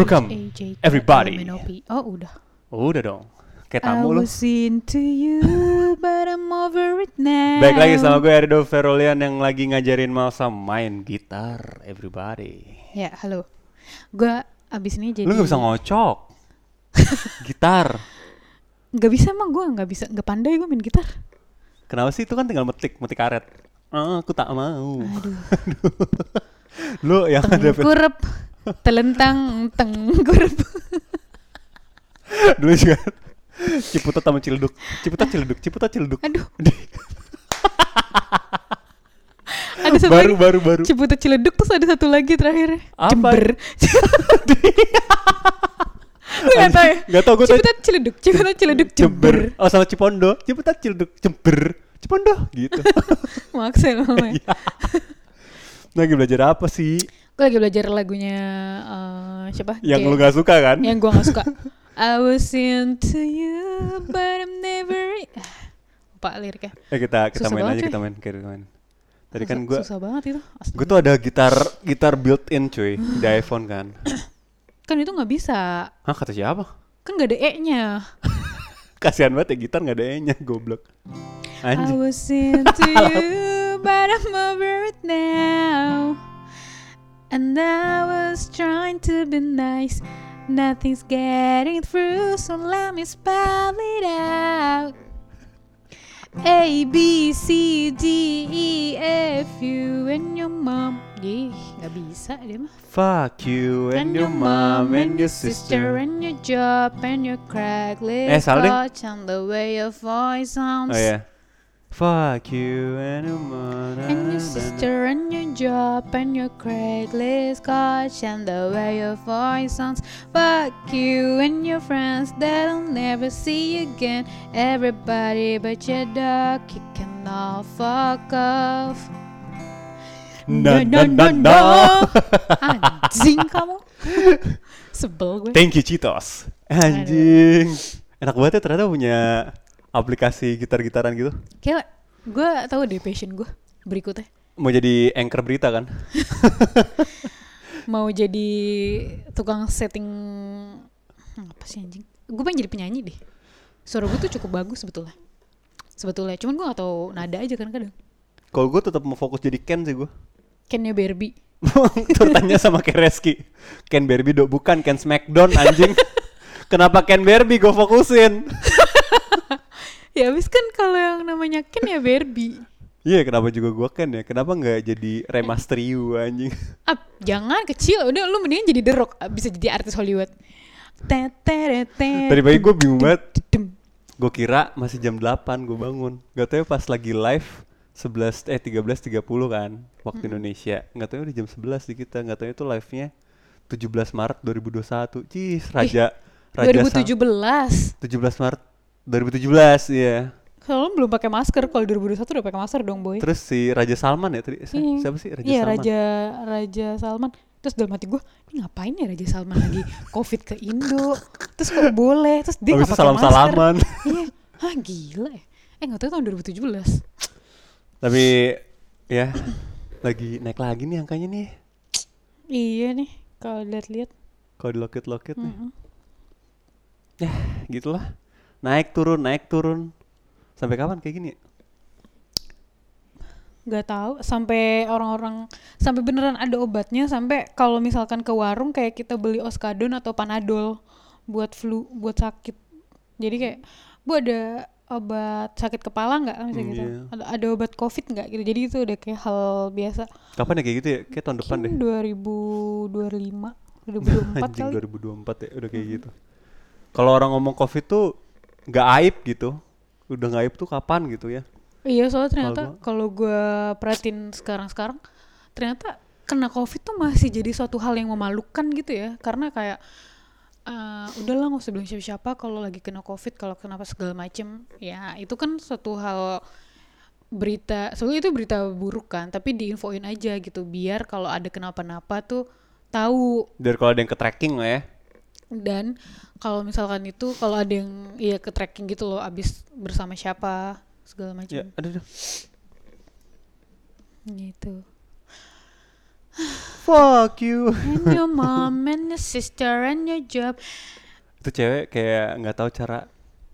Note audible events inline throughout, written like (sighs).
AJ, Everybody. Oh udah. Udah dong. Kayak tamu lu. was into you, but I'm over it now. Baik lagi sama gue Arido Ferolian yang lagi ngajarin Malsa main gitar. Everybody. Ya, halo. Gua abis ini jadi. Lu gak bisa ngocok. (laughs) gitar. Gak bisa emang gue nggak bisa nggak pandai gue main gitar. Kenapa sih itu kan tinggal metik, metik karet. Ah, aku tak mau. Aduh. (laughs) Lu yang ada Tengkurep, telentang, tengkurep. (laughs) dulu juga Ciputat sama Ciledug. Ciputat Ciledug, Ciputat Ciledug. Aduh. (laughs) ada satu baru lagi. baru baru. Ciputat Ciledug terus ada satu lagi terakhir. Apa? Jember. (laughs) Lu gak tau ya? Gak tau gue tau Ciputat Ciledug, Ciputat Ciledug, Jember. Oh sama Cipondo, Ciputat Ciledug, Jember. Cipondo gitu. Maksel namanya. Lagi belajar apa sih? Gue lagi belajar lagunya eh, siapa? Yang Kayak- lu gak suka kan? Yang gue gak suka. (laughs) I was into you, but I'm never. Lupa liriknya. Eh kita kita Susah main aja cuy. kita main kita main. Tadi kan Susah- gue susah banget itu. gue tuh ada gitar gitar built in cuy di (gasps) iPhone kan. (clears throat) Kan itu nggak bisa. Hah kata siapa? Kan gak ada E-nya. (laughs) Kasihan banget ya gitar nggak ada E-nya goblok. I Anjing. was into (laughs) you, but I'm over it now. And I was trying to be nice. Nothing's getting through, so let me spell it out. A B C D E F U and your mom. Ih, nggak bisa dia mah. Fuck you and your mom and your sister. and your job and your crackly Eh, salah ding. coach and the way your voice sounds. Oh ya. Fuck you and your mom And your sister and your job and your Craigslist coach and the way your voice sounds. Fuck you and your friends that I'll never see again. Everybody but your dog, you can all fuck off. No, no, no, no. Anjing kamu. Sebel gue. Thank you Citos. Anjing. Enak banget ya ternyata punya aplikasi gitar-gitaran gitu. Kayak gue tahu deh passion gue berikutnya. Mau jadi anchor berita kan? Mau jadi tukang setting apa sih anjing? Gue pengen jadi penyanyi deh. Suara gue tuh cukup bagus sebetulnya. Sebetulnya, cuman gue gak tahu nada aja kan kadang. Kalau gue tetap mau fokus jadi Ken sih gue. Kennya Barbie. (laughs) Tuh tanya sama Ken Reski. Ken Barbie do bukan Ken Smackdown anjing. (laughs) Kenapa Ken Barbie gue fokusin? Ya habis kan kalau yang namanya Ken ya Barbie. Iya kenapa juga gue Ken ya? Kenapa nggak jadi remaster (laughs) you anjing? Ah, jangan kecil, udah lu mendingan jadi The Rock, bisa jadi artis Hollywood. Tadi pagi gue bingung banget. Gue kira masih jam 8 gue bangun. Gak tau ya pas lagi live 11 eh 13.30 kan waktu Indonesia. Gak tau ya udah jam 11 di kita. Gak tau ya itu live-nya 17 Maret 2021. Cis, Raja Raja Sal- 2017. 17 Maret 2017 iya. Kalau lu belum pakai masker, kalau 2021 udah pakai masker dong, boy. Terus si Raja Salman ya tadi. Iya. Siapa sih Raja Iya, Salman? Raja Raja Salman. Terus dalam hati gue, ini ngapain ya Raja Salman lagi covid ke Indo? Terus kok boleh? Terus dia nggak pakai salam-salaman. masker. (laughs) iya, hah gila ya. Eh nggak tahu tahun 2017. Tapi ya lagi naik lagi nih angkanya nih. Iya nih, kalau lihat-lihat. Kalau di loket-loket nih. Mm-mm. Ya, gitulah. Naik turun, naik turun. Sampai kapan kayak gini? Gak tahu sampai orang-orang sampai beneran ada obatnya sampai kalau misalkan ke warung kayak kita beli oskadon atau panadol buat flu buat sakit jadi kayak bu ada obat sakit kepala nggak misalnya Hmm, gitu iya. ada, ada obat covid nggak gitu jadi itu udah kayak hal biasa Kapan ya kayak gitu ya? Kayak tahun depan deh. Mungkin 2025 2024 Anjing kali 2024 ya udah kayak gitu. Kalau orang ngomong covid tuh nggak aib gitu. Udah nggak aib tuh kapan gitu ya? iya soalnya ternyata kalau gue perhatiin sekarang-sekarang ternyata kena covid tuh masih jadi suatu hal yang memalukan gitu ya karena kayak eh udahlah nggak usah bilang siapa-siapa kalau lagi kena covid kalau kenapa segala macem ya itu kan suatu hal berita soalnya itu berita buruk kan tapi diinfoin aja gitu biar kalau ada kenapa-napa tuh tahu Biar kalau ada yang ke tracking lah ya. Dan kalau misalkan itu kalau ada yang ya ke tracking gitu loh abis bersama siapa segala macam Ya, aduh, aduh. gitu fuck you. And your (laughs) mom and your sister and your job. Itu cewek kayak nggak tahu cara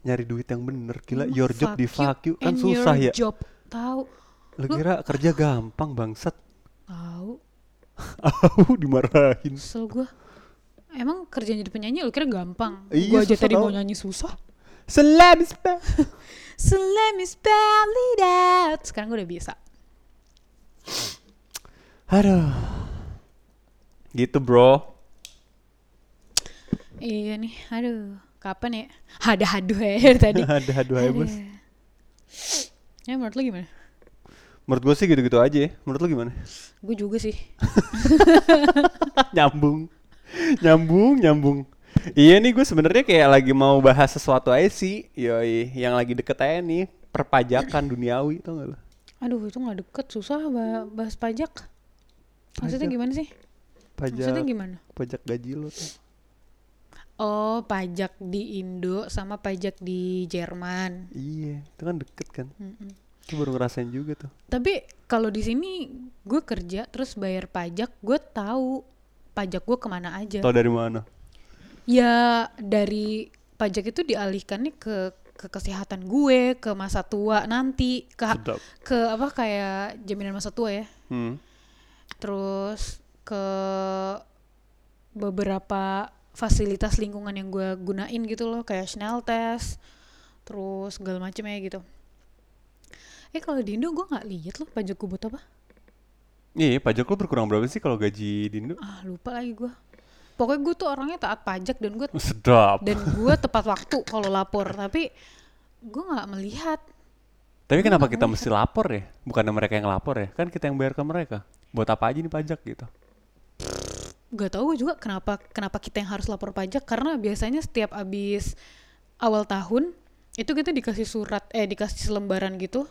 nyari duit yang bener. Gila, Emang your job di fuck you kan and susah your ya. job. Tahu. Lu kira kerja gampang bangsat. Tahu. (laughs) Au dimarahin. Kesel gue. Emang kerja jadi penyanyi lu kira gampang? Iya, Gua aja tadi tau. mau nyanyi susah. So let me spell it out. Sekarang gue udah bisa. Aduh. Gitu bro. Iya nih, aduh. Kapan ya? Ada aduh ya (laughs) dari tadi. Ada aduh aja bos. Ya menurut lu gimana? Menurut gue sih gitu-gitu aja ya. Menurut lu gimana? Gue juga sih. (laughs) nyambung. (laughs) nyambung, nyambung. Iya nih gue sebenarnya kayak lagi mau bahas sesuatu aja sih. Yoi, yang lagi deket aja nih perpajakan (laughs) duniawi tau gak lo? Aduh itu nggak deket, susah ba- bahas pajak. Maksudnya Pajak. gimana sih? Maksudnya Pajak gimana? pajak gaji lo tuh. Oh, pajak di Indo sama pajak di Jerman. Iya, itu kan deket kan. Mm-mm. Itu baru ngerasain juga tuh. Tapi kalau di sini gue kerja terus bayar pajak, gue tahu pajak gue ke mana aja. Tau dari mana? Ya dari pajak itu dialihkan nih ke ke kesehatan gue, ke masa tua nanti, ke Sedap. ke apa kayak jaminan masa tua ya. Hmm. Terus ke beberapa fasilitas lingkungan yang gue gunain gitu loh, kayak Schnell test, terus segala macem ya gitu. Eh kalau di Indo gue nggak lihat loh pajak gue buat apa? Iya, pajak lo berkurang berapa sih kalau gaji di Indo? Ah lupa lagi gue. Pokoknya gue tuh orangnya taat pajak dan gue (laughs) Sedap. dan gue tepat waktu kalau lapor tapi gue nggak melihat Tapi kenapa nggak kita mesti lapor ya? Bukannya mereka yang lapor ya? Kan kita yang bayar ke mereka. Buat apa aja nih pajak gitu? Gak tau gue juga kenapa kenapa kita yang harus lapor pajak karena biasanya setiap abis awal tahun itu kita dikasih surat eh dikasih selembaran gitu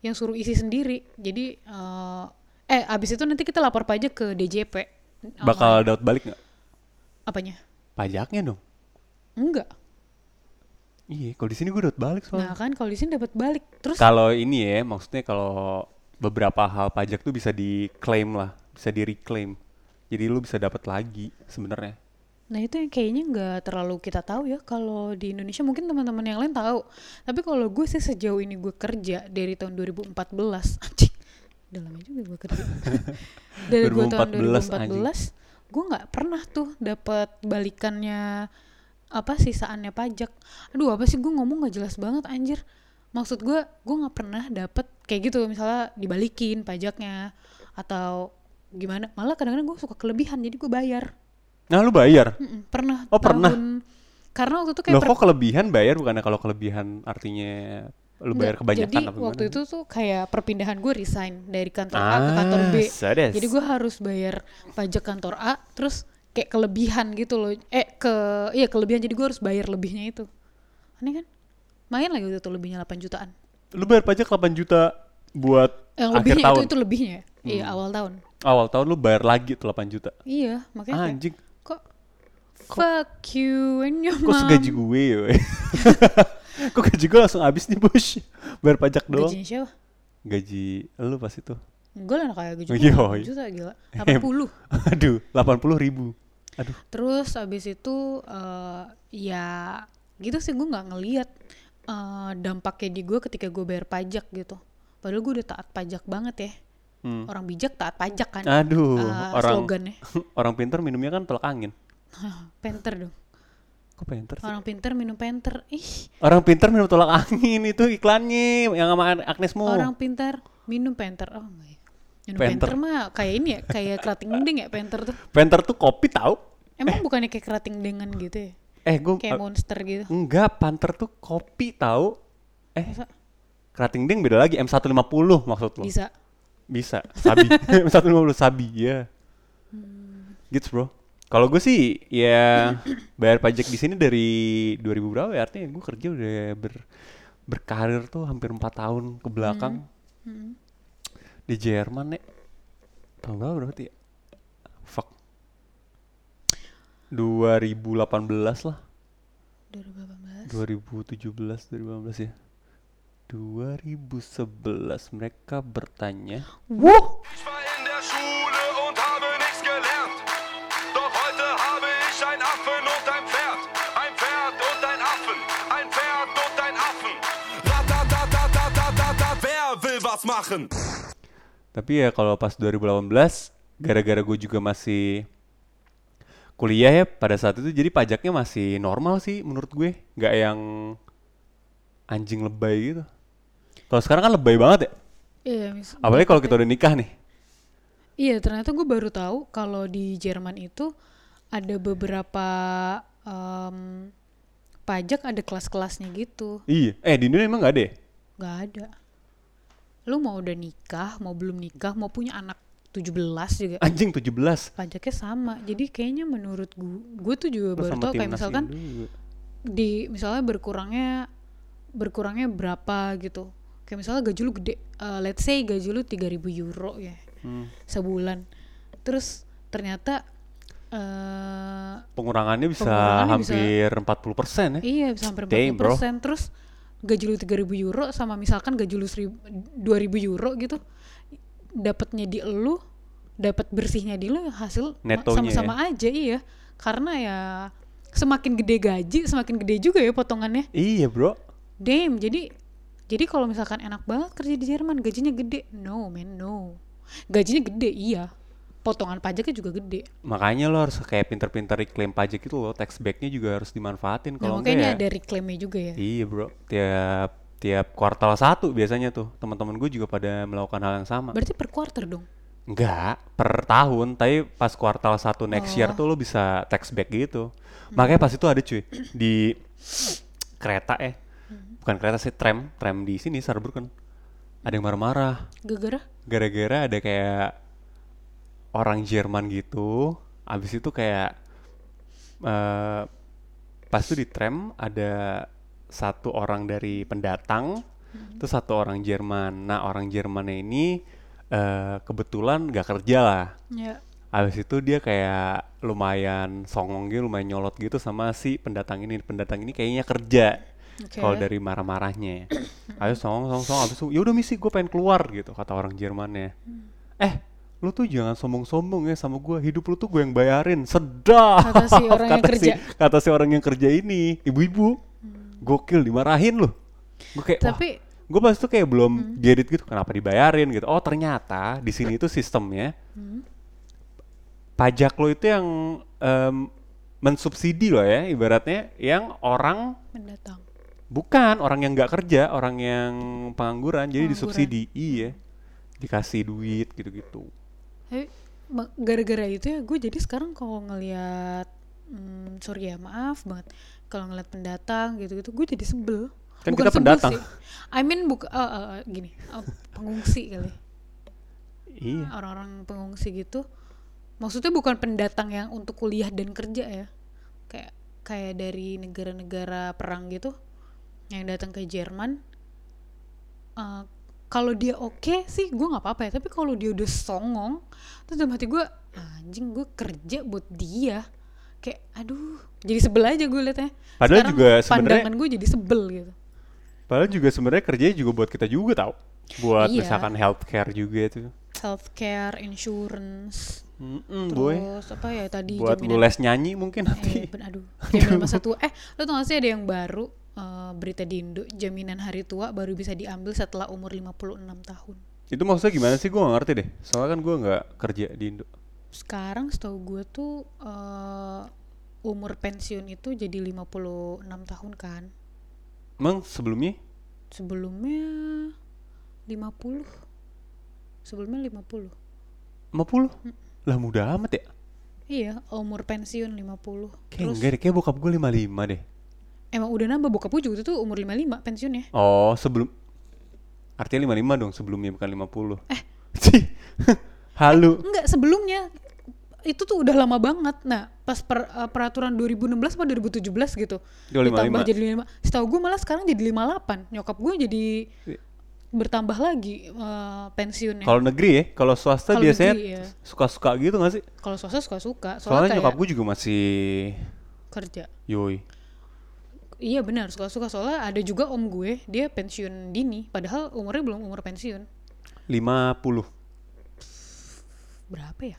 yang suruh isi sendiri jadi eh, eh abis itu nanti kita lapor pajak ke DJP online. Bakal dapat balik nggak? apanya Pajaknya dong. enggak Iya, kalau di sini gue dapat balik soalnya. nah kan kalau di sini dapat balik terus Kalau ini ya, maksudnya kalau beberapa hal pajak tuh bisa diklaim lah, bisa di reclaim. Jadi lu bisa dapat lagi sebenarnya. Nah itu yang kayaknya nggak terlalu kita tahu ya kalau di Indonesia mungkin teman-teman yang lain tahu. Tapi kalau gue sih sejauh ini gue kerja dari tahun 2014, (laughs) anjing, udah lama juga gue kerja. (laughs) dari gue tahun 2014, 2014, gue nggak pernah tuh dapat balikannya apa sisaannya pajak. Aduh apa sih gue ngomong nggak jelas banget anjir. Maksud gue, gue nggak pernah dapet kayak gitu misalnya dibalikin pajaknya atau gimana. Malah kadang-kadang gue suka kelebihan jadi gue bayar. Nah, lu bayar. Mm-mm, pernah Oh, pernah? karena waktu itu kayak Loh per- kok kelebihan bayar bukannya kalau kelebihan artinya lu bayar kebanyakan jadi apa gimana? waktu itu tuh kayak perpindahan gue resign dari kantor A ke kantor B Ah, sades. jadi gue harus bayar pajak kantor A terus kayak kelebihan gitu loh eh ke iya kelebihan jadi gue harus bayar lebihnya itu aneh kan main lagi itu lebihnya 8 jutaan Lu bayar pajak 8 juta buat yang akhir lebihnya tahun. Hmm. itu itu lebihnya ya? iya awal tahun Awal tahun lu bayar lagi tuh 8 juta. iya makanya Anjing, kok fuck you and your kok mom segaji gue ya? (laughs) (laughs) kok gaji gue langsung habis nih bos? Bayar pajak doang. gajinya siapa Gaji lu pas itu. gue lah kayak gaji Oh, gue iya, 8 iya. juta gila (laughs) Hem. 80 Aduh, 80 ribu. Aduh, Terus abis itu eh, ya gitu sih gue nggak ngeliat eh, dampaknya di gue ketika gue bayar pajak gitu. Padahal gue udah taat pajak banget ya. Hmm. Orang bijak taat pajak kan. aduh, eh, orang slogannya. (laughs) orang pintar minumnya kan tolak angin. Penter dong. Kok pintar sih? Orang pinter minum penter. Ih, Orang pintar minum tolak angin itu iklannya yang sama Agnesmo. orang pintar minum penter. Oh enggak ya. Minum Penter. penter, mah kayak ini ya, kayak kerating dendeng ya penter tuh. Pintar tuh kopi tahu? Emang bukannya kayak kerating dengan gitu ya? Eh, gue Kayak monster gitu. enggak, Panther tuh kopi tahu. Eh, Masa kerating ding beda lagi M150 maksud lo. bisa? Bisa, sabi. (laughs) M150 sabi, ya. Hmm. Gitu, Bro. Kalau gue sih ya bayar pajak di sini dari 2000 berapa ya artinya gue kerja udah ber berkarir tuh hampir 4 tahun ke belakang Hmm. di Jerman nek. Tahun berapa berarti ya? Fuck. 2018 lah. 2018. 2017 2018 ya 2011 mereka bertanya Wow. Machen. Tapi ya kalau pas 2018 gara-gara gue juga masih kuliah ya pada saat itu jadi pajaknya masih normal sih menurut gue, nggak yang anjing lebay gitu. Kalau sekarang kan lebay banget ya. Iya, Apalagi kalau kita udah nikah nih. Iya, ternyata gue baru tahu kalau di Jerman itu ada beberapa em, pajak ada kelas-kelasnya gitu. Iya. Eh di Indonesia emang nggak ada ya? Gak ada. Lu mau udah nikah, mau belum nikah, mau punya anak 17 juga Anjing 17. pajaknya sama. Jadi kayaknya menurut gue, gue tuh juga baru tahu kayak misalkan juga. di misalnya berkurangnya berkurangnya berapa gitu. Kayak misalnya gaji lu gede, eh, let's say gaji lu 3000 euro ya Hmm. sebulan. Terus ternyata eh Pengurangannya bisa Pengurangannya bisa- hampir 40% ya. iya bisa hampir Damn, 40%. bro. Terus gaji lu 3000 euro sama misalkan gaji lu 1000 2000 euro gitu dapatnya di lu, dapat bersihnya di lu hasil sama-sama aja iya. Karena ya semakin gede gaji, semakin gede juga ya potongannya. Iya bro. Damn, jadi jadi kalau misalkan enak banget kerja di Jerman, gajinya gede. No, man, no. Gajinya gede, iya. Potongan pajaknya juga gede. Makanya lo harus kayak pinter-pinter iklim pajak itu loh. Tax backnya juga harus dimanfaatin. Nah, Kalau makanya enggak ya. ada reclaimnya juga ya. Iya bro. Tiap tiap kuartal satu biasanya tuh teman-teman gue juga pada melakukan hal yang sama. Berarti per quarter dong. Enggak, per tahun. Tapi pas kuartal satu next year Oh. tuh lo bisa tax back gitu. Makanya pas itu ada cuy di kereta eh, bukan kereta sih tram, tram di sini Saarbrücken. Ada yang marah-marah Gara-gara gara-gara ada kayak orang Jerman gitu. Abis itu kayak eh pas itu di tram ada satu orang dari pendatang, terus satu orang Jerman. Nah orang Jermannya ini eh kebetulan gak kerja lah. ya Abis itu dia kayak lumayan songong gitu, lumayan nyolot gitu sama si pendatang ini. Pendatang ini kayaknya kerja. Oke. Kalau dari marah-marahnya. Ayo songong songong songong abis itu yaudah misi gue pengen keluar gitu kata orang Jermannya. Eh lu tuh jangan sombong-sombong ya sama gue hidup lu tuh gue yang bayarin. Sedap. Kata si orang yang (laughs) Kata si- kerja. kata si orang yang kerja ini ibu-ibu. Gokil dimarahin loh gue kayak Tapi gue pas itu kayak belum get it gitu kenapa dibayarin? gitu. Oh ternyata di sini itu sistemnya pajak lo itu yang em, mensubsidi lo ya ibaratnya yang orang mendatang. bukan orang yang nggak kerja orang yang pengangguran. Jadi Pengangguran. disubsidi iya. Dikasih duit gitu-gitu Tapi gara-gara itu ya gue jadi sekarang kalau ngelihat hmm, sorry ya maaf banget kalau ngeliat pendatang gitu-gitu gue jadi sebel. Kan Bukan kita pendatang. sih. I mean buka eh, eh, gini eh, pengungsi kali iya orang-orang pengungsi gitu. Maksudnya bukan pendatang yang untuk kuliah dan kerja ya. Kayak kayak dari negara-negara perang gitu yang datang ke Jerman. Eh, kalau dia oke sih gue nggak apa-apa ya. Tapi kalau dia udah songong, terus dalam hati gue anjing gue kerja buat dia. Kayak aduh, jadi sebel aja gue liatnya. Padahal Sekarang juga sebenarnya- pandangan gue jadi sebel gitu. padahal juga sebenarnya kerjanya juga buat kita juga tau buat Iya. misalkan healthcare juga itu Healthcare, insurance, Mm-mm, boy terus apa ya tadi buat lu jaminan les nyanyi mungkin Eh, nanti ben- aduh, jaminan masa tua. Eh, lo tau gak sih ada yang baru eh, berita di Indo, jaminan hari tua baru bisa diambil setelah umur 56 tahun. itu maksudnya gimana sih gue gak ngerti deh soalnya kan gue nggak kerja di Indo Sekarang setahu gue tuh eh, umur pensiun itu jadi 56 tahun kan. emang sebelumnya Sebelumnya 50. Sebelumnya 50. 50 lah muda amat ya Iya, umur pensiun 50. kayak Terus enggak deh kayak bokap gue 55 deh emang udah nambah bokap gue juga tuh umur 55 pensiunnya. oh sebelum artinya 55 dong sebelumnya bukan 50 eh (laughs) halu Enggak, sebelumnya itu tuh udah lama banget. Nah, pas per- uh, peraturan 2016 atau 2017 gitu. Dia ditambah 55. jadi 5. Setahu gue malah sekarang jadi 58. Nyokap gue jadi Iya. bertambah lagi uh, pensiunnya. kalau negeri ya kalau swasta Kalau biasanya iya. suka-suka gitu gak sih Kalau swasta suka-suka. Soalnya, soalnya nyokap gue juga masih kerja. yoi Iya benar, suka-suka. Soalnya ada juga om gue, dia pensiun dini. Padahal umurnya belum umur pensiun. 50 Berapa ya?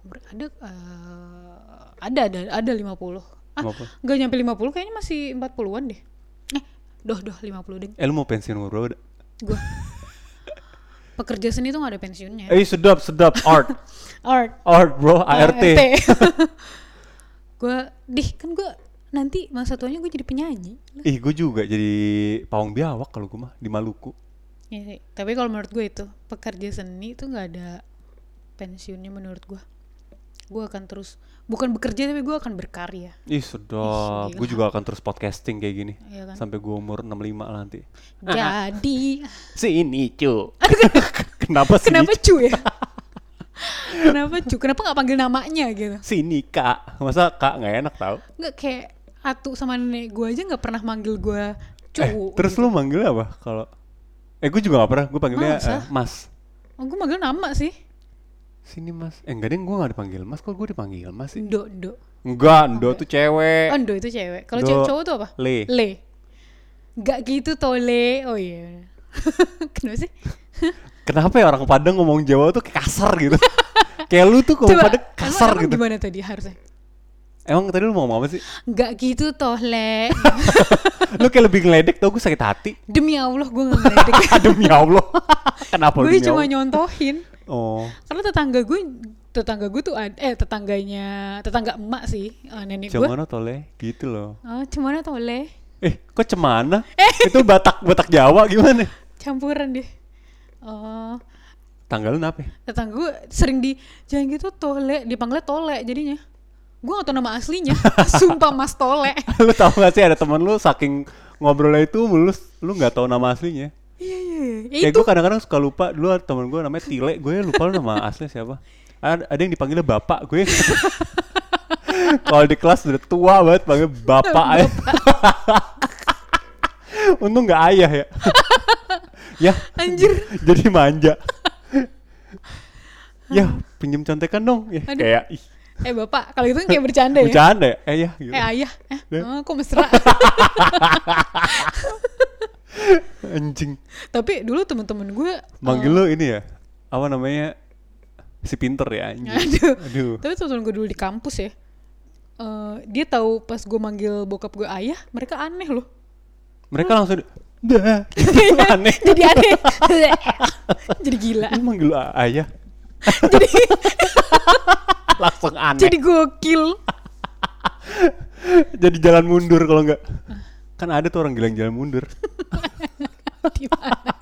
Umur, ada, uh, ada, ada, ada 50. Ah, 50. nggak nyampe 50, kayaknya masih 40-an deh. Eh, doh, doh, 50 deh. eh lu mau pensiun umur berapa? gue pekerja seni tuh gak ada pensiunnya. Eh sedap sedap art (laughs) Art. art bro ART. (laughs) gue, dih kan gue nanti masa tuanya gue jadi penyanyi. Ih gue juga jadi pawang biawak kalau gue mah di Maluku. Iya sih. Tapi kalau menurut gue itu pekerja seni itu nggak ada pensiunnya menurut gue. Gue akan terus bukan bekerja tapi gue akan berkarya. Ih sedap. Gue juga akan terus podcasting kayak gini Iya kan? sampai gue umur 65 lah nanti. Jadi (laughs) Sini cu. (laughs) Kenapa sih? kenapa cu ya? (laughs) kenapa cu? Kenapa nggak panggil namanya gitu? Sini kak. Masa kak nggak enak tau? Nggak kayak Atu sama nenek gue aja nggak pernah manggil gue cu. Eh, terus lu manggil apa kalau? Eh gue juga gak pernah. Gue panggilnya Masa? eh, Mas. Oh, gue manggil nama sih. Sini Mas. Eh enggak deh gue gak dipanggil Mas. Kok gue dipanggil Mas sih? Ndo, Ndo. Enggak, Ndo tuh cewek. Oh, Ndo itu cewek. Kalau cewek cowok tuh apa? Le. Le. Gak gitu tole. Oh iya. (laughs) Kenapa sih? (laughs) Kenapa ya orang Padang ngomong Jawa tuh kayak kasar gitu? (laughs) kayak lu tuh ngomong Padang emang- kasar emang gitu. gimana tadi harusnya? Emang tadi lu mau ngomong apa sih? Gak gitu toh, Le. (laughs) lu kayak lebih ngeledek tau gue sakit hati. Demi Allah gue gak ngeledek. (laughs) Demi Allah. Kenapa lu gue cuma Allah? nyontohin. Oh. Karena tetangga gue tetangga gue tuh ad- eh tetangganya tetangga emak sih eh, nenek gue Cemana tole? Gitu loh. oh cemana tole Eh, kok cemana? Itu Batak Batak Jawa gimana? campuran deh oh Tanggal lu apa? ya? tetangga gue sering di jangan gitu tole dipanggilnya tole jadinya gue gak tau nama aslinya (laughs) sumpah mas tole (laughs) lu tau gak sih ada temen lu saking ngobrolnya itu lu lu nggak tahu nama aslinya. iya iya iya itu gue kadang-kadang suka lupa dulu ada temen gue namanya Tile, gue lupa lu nama (laughs) asli siapa. Ada, ada yang dipanggilnya bapak gue. Kalau di kelas udah tua banget panggil bapak aja. Untung nggak ayah ya. ya, anjir jadi manja. ya, pinjem contekan dong. Ya, Aduh. kayak ih, eh bapak kalau gitu kayak bercanda ya bercanda ya. Eh ya, gitu. eh ayah eh Ya. oh, kok mesra (laughs) Anjing. tapi dulu temen-temen gue Manggil lu ini ya. Apa namanya? Si pinter ya anjing. aduh Aduh. Tapi temen gue dulu di kampus ya. eh dia tahu pas gue manggil bokap gue ayah, mereka aneh loh. Mereka langsung di- dah (laughs) gitu aneh. Jadi aneh. (laughs) jadi gila. Ini manggil lu a- ayah jadi langsung aneh. jadi gokil. (laughs) Jadi jalan mundur kalau enggak. Kan ada tuh orang bilang jalan mundur. (laughs) di mana?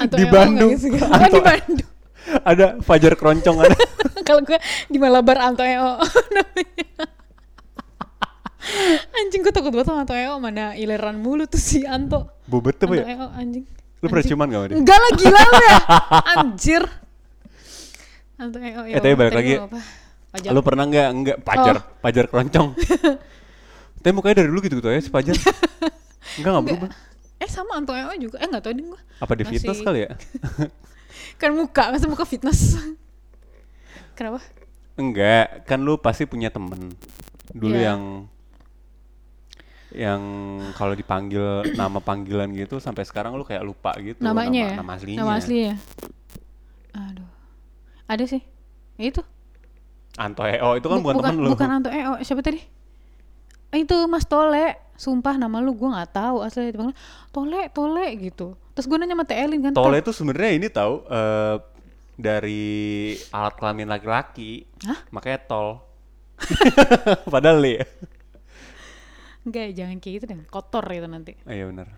Anto Di Bandung. Oh, di Bandung. (laughs) ada Fajar Keroncong ada. Kalau gue di Malabar Anto Eo namanya. Anjing gue takut banget sama Anto Eo mana ileran mulu tuh si Anto. Bobet tuh Anto ya? Eo anjing. Lu pernah ciuman gak sama dia? Enggak lah gila lu ya. Anjir. Anto Eo. Eh, tapi balik lagi. Apa? Pajak. Lu pernah nggak enggak Fajar, Oh. Fajar Keroncong. (laughs) Tapi mukanya dari dulu gitu-gitu ya si Fajar. Enggak enggak berubah. Eh sama Anto Eo juga. Eh enggak tahu deh gue. Apa di fitness Masih- kali ya? (laughs) Kan muka, masa muka fitness. (laughs) Kenapa? Enggak, kan lu pasti punya temen dulu Iya. yang yang kalau dipanggil (clears throat) nama panggilan gitu sampai sekarang lu kayak lupa gitu Namanya nama, ya? nama aslinya. Nama aslinya. Aduh. Ada sih. Itu. Anto EO itu kan Bu- bukan, temen lu. Bukan Anto Eo. Siapa tadi? Eh, Itu Mas Tole. Sumpah nama lu gue nggak tahu asli dipanggil Tole, Tole gitu. Terus gue nanya sama Elin kan. Tole "Teh, itu sebenarnya ini tahu eh, dari alat kelamin laki-laki. Hah? Makanya tol. (laughs) Padahal le. Enggak, jangan kayak gitu deh. Kotor gitu nanti. Oh, iya benar.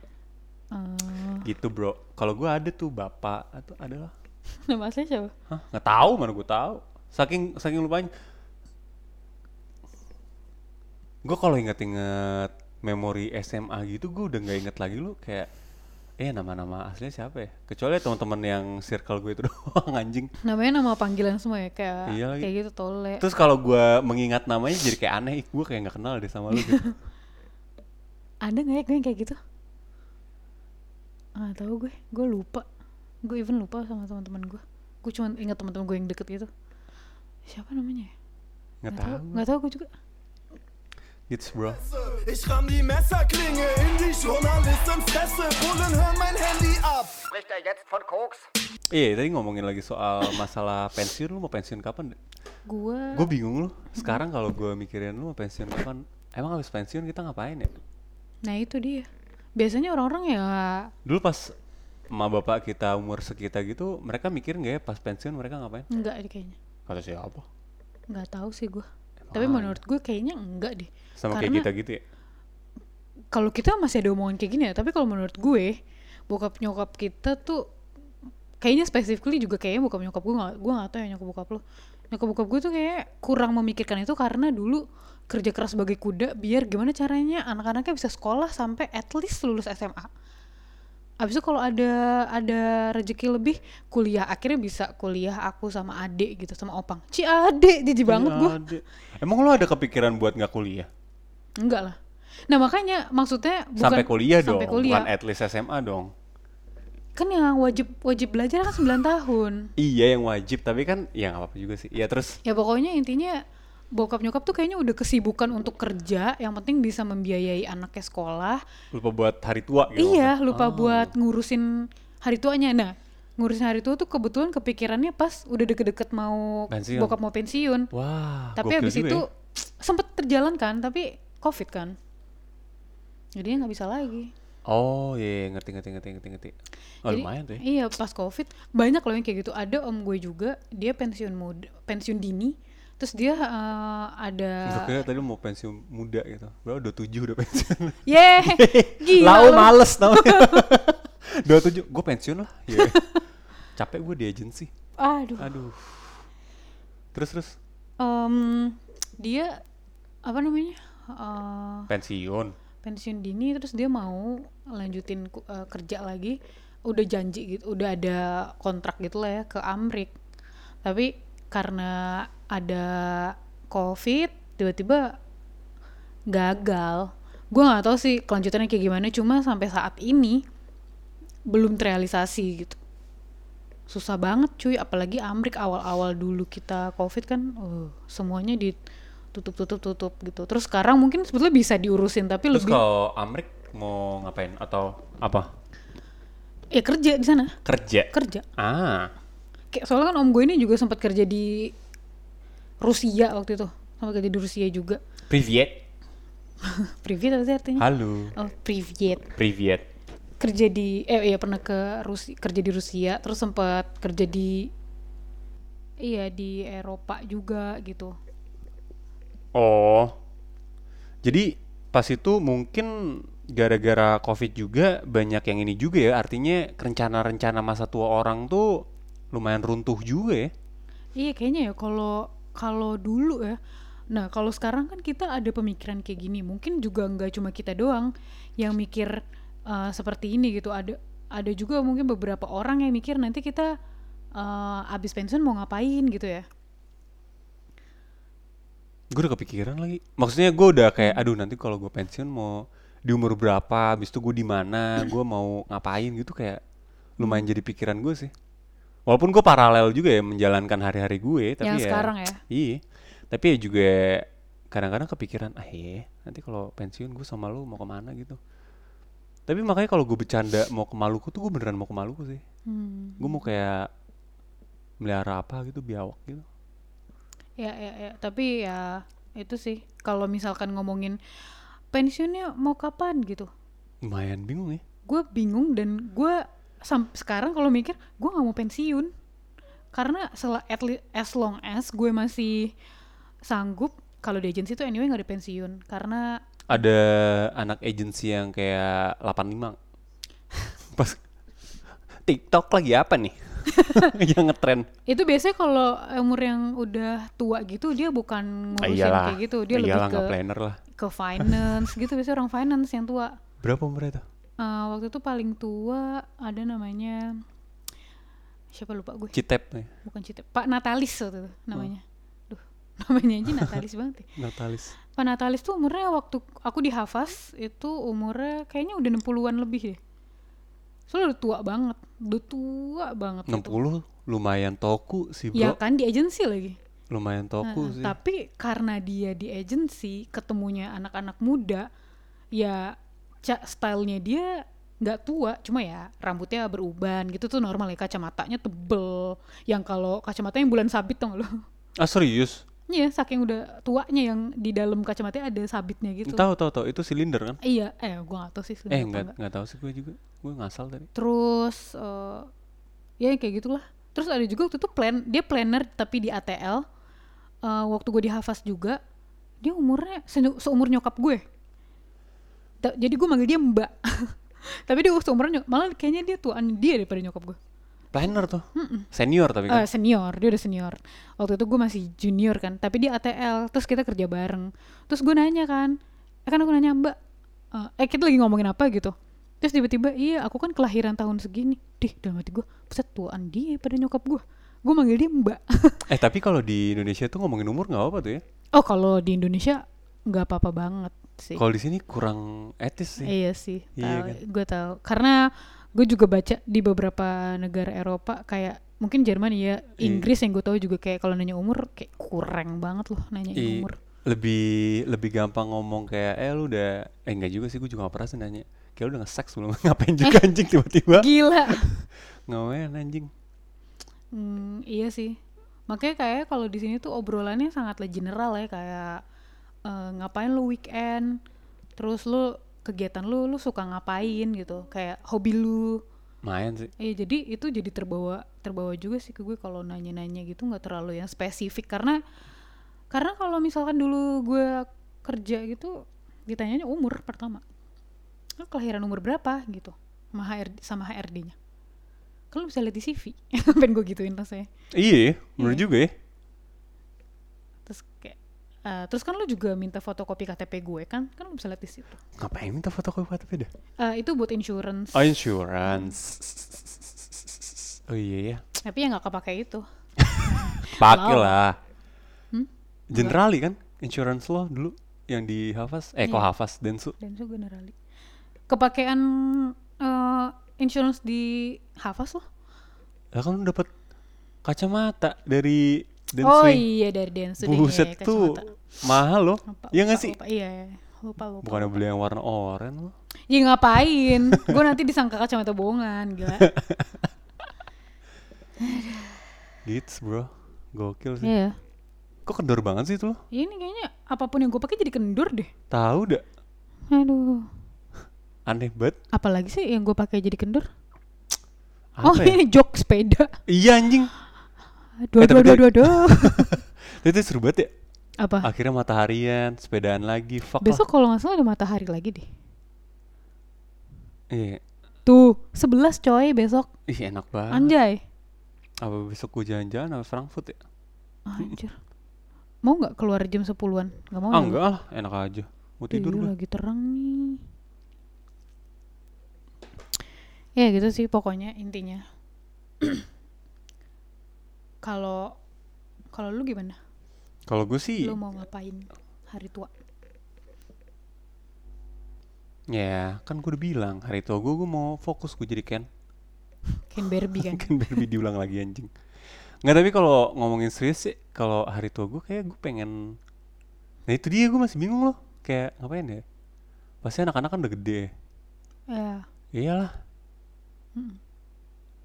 Eh, Gitu bro. Kalau gua ada tuh bapak atau adalah. (laughs) nama aslinya siapa? Hah? Nggak tahu mana gua tahu. Saking saking lupanya. Gue kalau inget-inget memori SMA gitu, gue udah nggak inget lagi lu kayak eh nama-nama aslinya siapa ya? Kecuali teman-teman yang circle gue itu (laughs) doang anjing. Namanya nama panggilan semua ya kayak Iya lagi. kayak gitu Tole. Terus kalau gua mengingat namanya jadi kayak aneh, gue kayak nggak kenal deh sama lu gitu. (laughs) Ada nggak ya gue yang kayak gitu? Ah tahu gue, gue lupa. Gue even lupa sama teman-teman gue. Gue cuma ingat teman-teman gue yang deket gitu. Siapa namanya? ya? Nggak tahu. Nggak tahu gue juga. Gitu bro. Ich ramm die Messerklinge in die Journalistenfresse. Bullen hören mein Handy ab. Spricht er jetzt von Koks? Iya tadi ngomongin lagi soal masalah pensiun, lu mau pensiun kapan? Gue Gue bingung lu. Sekarang kalau gue mikirin lu mau pensiun kapan? Emang habis pensiun kita ngapain ya? Nah itu dia. Biasanya orang-orang ya Dulu pas emak bapak kita umur sekitar gitu mereka mikir nggak ya pas pensiun mereka ngapain Enggak kayaknya. Kata siapa Nggak tahu sih gue. Tapi menurut gue kayaknya enggak deh. sama kayak Karena- kita gitu ya? kalau kita masih ada omongan kayak gini ya tapi kalau menurut gue bokap nyokap kita tuh kayaknya specifically juga kayaknya bokap nyokap gue nggak gue nggak tahu ya nyokap bokap lo. Nyokap bokap gue tuh kayak kurang memikirkan itu karena dulu kerja keras sebagai kuda biar gimana caranya anak-anaknya bisa sekolah sampai at least lulus SMA Abis itu kalau ada ada rezeki lebih kuliah. Akhirnya bisa kuliah aku sama adik gitu sama opang. Ci adik jijik banget gue emang lo ada kepikiran buat nggak kuliah? Enggak lah. Nah makanya maksudnya bukan sampai kuliah dong sampai kuliah. bukan at least SMA dong. Kan yang wajib wajib belajar kan 9 tahun. Iya yang wajib tapi kan ya nggak apa-apa juga sih. Ya terus? Ya pokoknya intinya bokap nyokap tuh kayaknya udah kesibukan untuk kerja yang penting bisa membiayai anaknya sekolah lupa buat hari tua gitu iya maksudnya. lupa Oh. buat ngurusin hari tuanya nah ngurusin hari tua tuh kebetulan kepikirannya pas udah deket-deket mau Pensiun. bokap mau pensiun wah tapi gokil habis juga itu ya. sempet terjalan kan tapi covid kan jadi nggak bisa lagi oh iya iya, ngerti ngerti ngerti ngerti ngerti oh Jadi, lumayan tuh ya Iya pas covid banyak loh yang kayak gitu. Ada om gue juga dia pensiun muda, pensiun dini. Terus dia eh, ada. Kira tadi mau pensiun muda gitu Bro udah tujuh udah pensiun (laughs) Yeh, gila Lau males tau (laughs) Udah tujuh Gue pensiun lah Iya. (laughs) Capek gue di agensi Aduh. Aduh Terus terus Em, dia apa namanya? Eh, Pensiun pensiun dini terus dia mau lanjutin eh, kerja lagi. Udah janji gitu, udah ada kontrak gitu lah ya ke Amrik. Tapi karena ada covid tiba-tiba gagal. Gue nggak tahu sih kelanjutannya kayak gimana. Cuma sampai saat ini belum terrealisasi gitu. Susah banget cuy, apalagi Amrik awal-awal dulu kita covid kan, uh, semuanya ditutup-tutup-tutup gitu. Terus sekarang mungkin sebetulnya bisa diurusin tapi Terus lebih kalau Amrik mau ngapain Atau apa ya kerja di sana, Kerja kerja. Ah Kayak soalnya kan om gue ini juga sempat kerja di Rusia waktu itu, kerja di Rusia juga. Privet (laughs) Privet apa sih artinya? Halo Oh, privet. Privet Kerja di eh iya pernah ke Rusia, kerja di Rusia, terus sempat kerja di iya di Eropa juga gitu. Oh Jadi pas itu mungkin gara-gara covid juga banyak yang ini juga ya artinya rencana-rencana masa tua orang tuh lumayan runtuh juga ya Iya kayaknya ya kalau kalau dulu ya. Nah kalau sekarang kan kita ada pemikiran kayak gini. Mungkin juga nggak cuma kita doang yang mikir uh, seperti ini gitu. Ada ada juga mungkin beberapa orang yang mikir nanti kita uh, abis pensiun mau ngapain gitu ya. gue udah kepikiran lagi maksudnya gue udah kayak aduh nanti kalau gue pensiun mau di umur berapa habis itu gue di mana gue mau ngapain gitu kayak lumayan jadi pikiran gue sih walaupun gue paralel juga ya menjalankan hari-hari gue tapi Yang ya sekarang ya? iya tapi ya juga kadang-kadang kepikiran ah iya nanti kalau pensiun gue sama lu mau ke mana gitu tapi makanya kalau gue bercanda mau ke Maluku tuh gue beneran mau ke Maluku sih Hmm. gue mau kayak melihara apa gitu biawak gitu Ya, ya, ya. Tapi ya itu sih. Kalau misalkan ngomongin pensiunnya mau kapan gitu, lumayan bingung ya gue bingung dan gue sekarang kalau mikir gue nggak mau pensiun. Karena sel at le- as long as gue masih sanggup kalau di agensi tuh anyway nggak ada pensiun. Karena ada anak agensi yang kayak 85 (laughs) pas TikTok lagi apa nih? (laughs) Yang ngetren itu biasanya kalau umur yang udah tua gitu dia bukan Ah, ngurusin iyalah. kayak gitu. Dia iyalah lebih ke planner lah. ke finance gitu. Biasanya orang finance yang tua. Berapa umurnya tuh Eh, waktu itu paling tua ada namanya siapa lupa gue. Citep nih bukan Cita Pak Natalis waktu itu namanya. Duh (laughs) namanya aja Natalis banget ya. Natalis. Pak Natalis tuh umurnya waktu aku di Hafaz itu umurnya kayaknya udah 60-an lebih deh. Soalnya udah tua banget udah tua banget gitu. 60 lumayan toku sih bro. ya kan di agensi lagi. Lumayan toku Nah, sih. tapi karena dia di agensi ketemunya anak-anak muda ya stylenya dia nggak tua cuma ya rambutnya beruban gitu tuh normal ya kacamatanya tebel yang kalau kacamata yang bulan sabit tuh lo (laughs) ah serius Iya, saking udah tuanya yang di dalam kacamata ada sabitnya gitu. Tahu tahu tahu itu silinder kan? Iya, eh gua gak tahu sih Eh apa enggak enggak. enggak tahu sih gue juga. Gue ngasal tadi. Terus eh ya kayak gitulah. Terus ada juga waktu itu plan dia planner tapi di ATL. Eh, waktu gue di Hafaz juga dia umurnya se- seumur nyokap gue. Jadi gue manggil dia Mbak. (laughs) tapi dia seumuran malah kayaknya dia tuaan dia daripada nyokap gue. Planner tuh. Senior tapi kan. Eh, senior, dia udah senior. Waktu itu gue masih junior kan, tapi dia ATL, terus kita kerja bareng. Terus gue nanya kan, eh kan aku nanya Mbak, eh, eh kita lagi ngomongin apa gitu. Terus tiba-tiba, iya aku kan kelahiran tahun segini. Dih, dalam hati gue, buset tuaan dia pada nyokap gue. Gue manggil dia Mbak. (laughs) eh tapi kalau di Indonesia tuh ngomongin umur nggak apa tuh ya? oh kalau di Indonesia nggak apa-apa banget sih. Kalau di sini kurang etis sih. Iya sih, Iya tahu. kan? gue tahu. Karena gue juga baca di beberapa negara Eropa kayak mungkin Jerman ya, Inggris yang gue tahu juga kayak kalau nanya umur kayak kurang banget loh nanyain Iya, umur. lebih lebih gampang ngomong kayak eh lu udah eh enggak juga sih gue juga gak pernah sih nanya kayak lu udah nge-sex belum (laughs) ngapain juga Eh. anjing tiba-tiba Gila. (laughs) ngapain anjing Hmm, iya sih. Makanya kayak kalau di sini tuh obrolannya sangatlah general ya kayak eh, ngapain lu weekend, terus lu kegiatan lu lu suka ngapain gitu, kayak hobi lu. main sih. Iya jadi itu jadi terbawa terbawa juga sih ke gue kalau nanya-nanya gitu nggak terlalu yang spesifik. Karena karena kalau misalkan dulu gue kerja gitu ditanyanya umur pertama. Lu kelahiran umur berapa gitu sama HRD sama HRD-nya kan lu bisa lihat di CV (laughs) pengen gue gituin rasanya. Iya bener Iya. juga ya. Terus kayak eh, terus kan lu juga minta fotokopi KTP gue kan? Kan lu bisa lihat di situ. Ngapain minta fotokopi KTP dah? Eh, itu buat insurance. Oh insurance. Oh iya ya tapi ya nggak kepake itu. (laughs) Pakai Wow. lah. Hmm? generali kan? Insurance lo dulu yang di Hafaz eh kok Iya. Hafaz Densu. Dan itu generali. Kepakean eh, insurance di Hafaz loh lah kan lu dapat kacamata dari Densu oh iya dari Densu deh, buset iya, tuh. mahal loh. Lupa, Iya nggak sih? lupa, iya lupa lupa bukannya beli yang warna oranye lo ya ngapain? Gue nanti disangka kacamata bohongan gila. (laughs) Gitu bro. Gokil sih. Iya. Kok kendor banget sih itu? Lo? ini kayaknya apa pun yang gue pakai jadi kendur deh. Tahu dah aduh. (laughs) Aneh banget. Apalagi sih yang gue pakai jadi kendur Apa oh ya? ini jok sepeda. Iya anjing dua Eh, dua dua dia- dua. Dua Itu seru banget ya. Apa? Akhirnya mataharian Sepedaan lagi Fuck besok kalau nggak salah ada matahari lagi deh. Iya. Tuh 11 coy besok. Ih enak banget. Anjay. Apa besok gue jalan-jalan sama Frankfurt ya? anjir. Mau nggak keluar jam 10-an nggak mau ah ya? enggak lah. Enak aja. Mau tidur Iya, lagi terang nih. Ya gitu sih pokoknya intinya. (clears throat) Kalau kalau lu gimana? Kalau gue sih Lu mau ngapain hari tua? Ya kan gue udah bilang Hari tua gue gue mau fokus gue jadi Ken Ken Barbie kan? (laughs) Ken Barbie diulang lagi anjing Nggak tapi kalau ngomongin serius sih Kalau hari tua gue kayak gue pengen Nah itu dia gue masih bingung loh Kayak ngapain ya Pasti anak-anak kan udah gede ya. Iyalah Mm.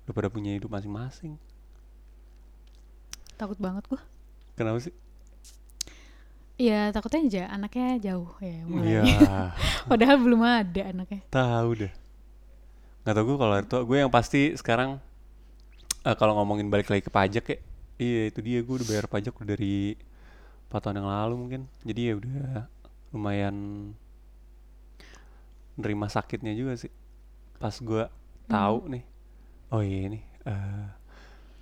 Udah pada punya hidup masing-masing Takut banget gua. Kenapa sih? Iya takutnya aja anaknya jauh ya mulai. Iya (laughs) Padahal belum ada anaknya. Tahu deh Nggak tau gue kalau tua Gue yang pasti sekarang eh, Kalau ngomongin balik lagi ke pajak ya Iya itu dia gue udah bayar pajak udah dari 4 tahun yang lalu mungkin Jadi ya udah lumayan nerima sakitnya juga sih Pas gue tahu nih Oh iya nih eh,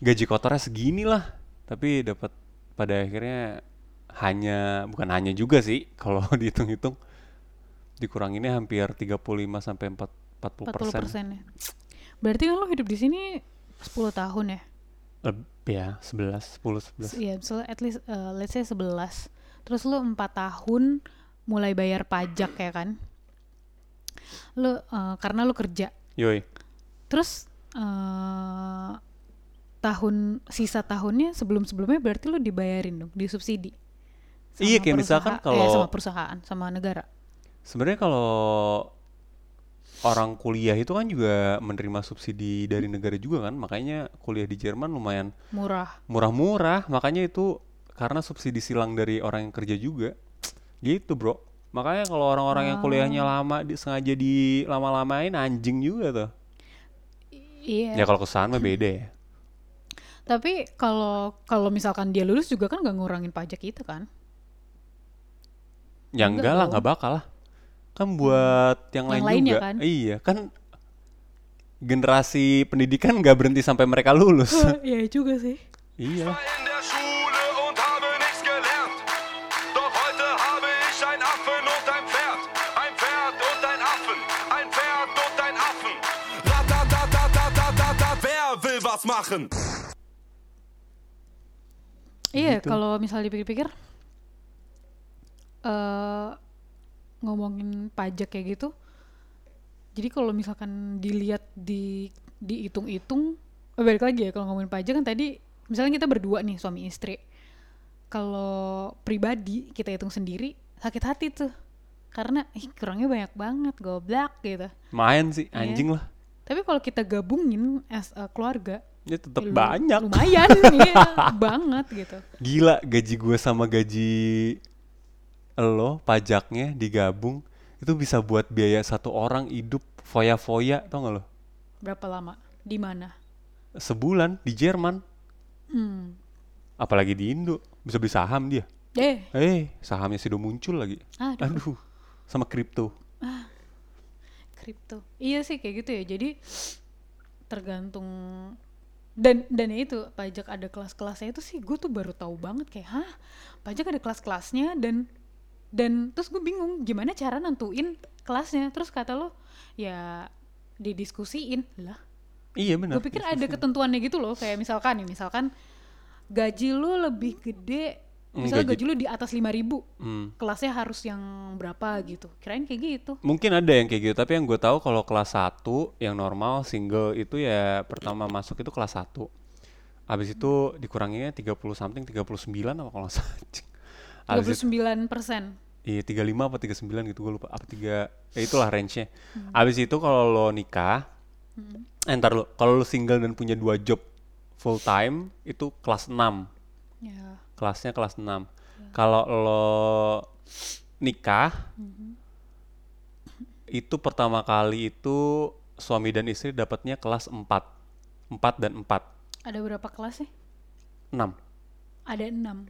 Gaji kotornya segini lah Tapi dapat pada akhirnya hanya bukan hanya juga sih (laughs) kalau dihitung-hitung dikuranginnya hampir 35 sampai 4 40 40 persen. ya. Berarti kan lu hidup di sini 10 tahun ya? Leb- ya 11 10 11. Iya, so at least uh, let's say 11. Terus lu 4 tahun mulai bayar pajak ya kan? Lu uh, karena lu kerja. Yoi. Terus uh, tahun sisa tahunnya sebelum-sebelumnya berarti lu dibayarin dong, disubsidi. Sama Iya, kayak misalkan perusahaan- eh, kalau- sama perusahaan, sama negara. Sebenarnya kalau orang kuliah itu kan juga menerima subsidi dari negara juga kan, makanya kuliah di Jerman lumayan Murah. murah-murah, makanya itu karena subsidi silang dari orang yang kerja juga. Gitu, Bro. Makanya kalau orang-orang yang kuliahnya lama di, sengaja di lama-lamain anjing juga tuh. Iya. Ya kalau ke sana mah beda ya. Tapi kalau kalau misalkan dia lulus juga kan nggak ngurangin pajak kita kan? Ya enggak, enggak lah, nggak bakal lah. Kan buat yang, yang lain ya juga. Kan? Iya, kan generasi pendidikan nggak berhenti sampai mereka lulus. (laughs) Iya juga sih. Iya. machen. Iya, Gitu. kalau misalnya dipikir-pikir eh ngomongin pajak kayak gitu. Jadi kalau misalkan dilihat di dihitung-hitung, eh, balik lagi ya kalau ngomongin pajak kan tadi misalnya kita berdua nih suami istri. Kalau pribadi kita hitung sendiri sakit hati tuh. Karena ih kurangnya banyak banget, goblok gitu. Main sih, Iya. anjing lah. Tapi kalau kita gabungin as a keluarga, Ya tetap lu- banyak. Lumayan, (laughs) iya, banget gitu. Gila gaji gue sama gaji lo pajaknya digabung itu bisa buat biaya satu orang hidup foya-foya tau gak lo? Berapa lama? Di mana? Sebulan di Jerman, Hmm. apalagi di Indo bisa beli saham dia. Eh, Eh, sahamnya sudah muncul lagi. aduh, Aduh, sama kripto. kripto. Iya sih kayak gitu ya. Jadi tergantung dan dan itu pajak ada kelas-kelasnya itu sih gue tuh baru tahu banget kayak hah? Pajak ada kelas-kelasnya? Dan dan terus gue bingung gimana cara nentuin kelasnya? Terus kata lo ya didiskusiin. Lah Iya benar. gue pikir ada ketentuannya gitu loh kayak misalkan nih misalkan gaji lu lebih gede misalnya gaji- gaji, lu di atas 5000 ribu Hmm. kelasnya harus yang berapa gitu kirain kayak gitu Mungkin ada yang kayak gitu, tapi yang gue tahu kalau kelas 1 yang normal single itu ya pertama masuk itu kelas 1. Habis itu dikuranginya 30 something 39 apa kalau salah. anjing. (laughs) Habis itu 39 persen iya 35 apa 39 gitu gue lupa apa 3 ya itulah range-nya. Habis itu kalau lo nikah eh, ntar lo kalau lo single dan punya dua job full time itu kelas 6. ya Kelasnya kelas 6. Kalau lo nikah itu pertama kali itu suami dan istri dapatnya kelas 4. 4 dan 4. ada berapa kelas sih 6. ada enam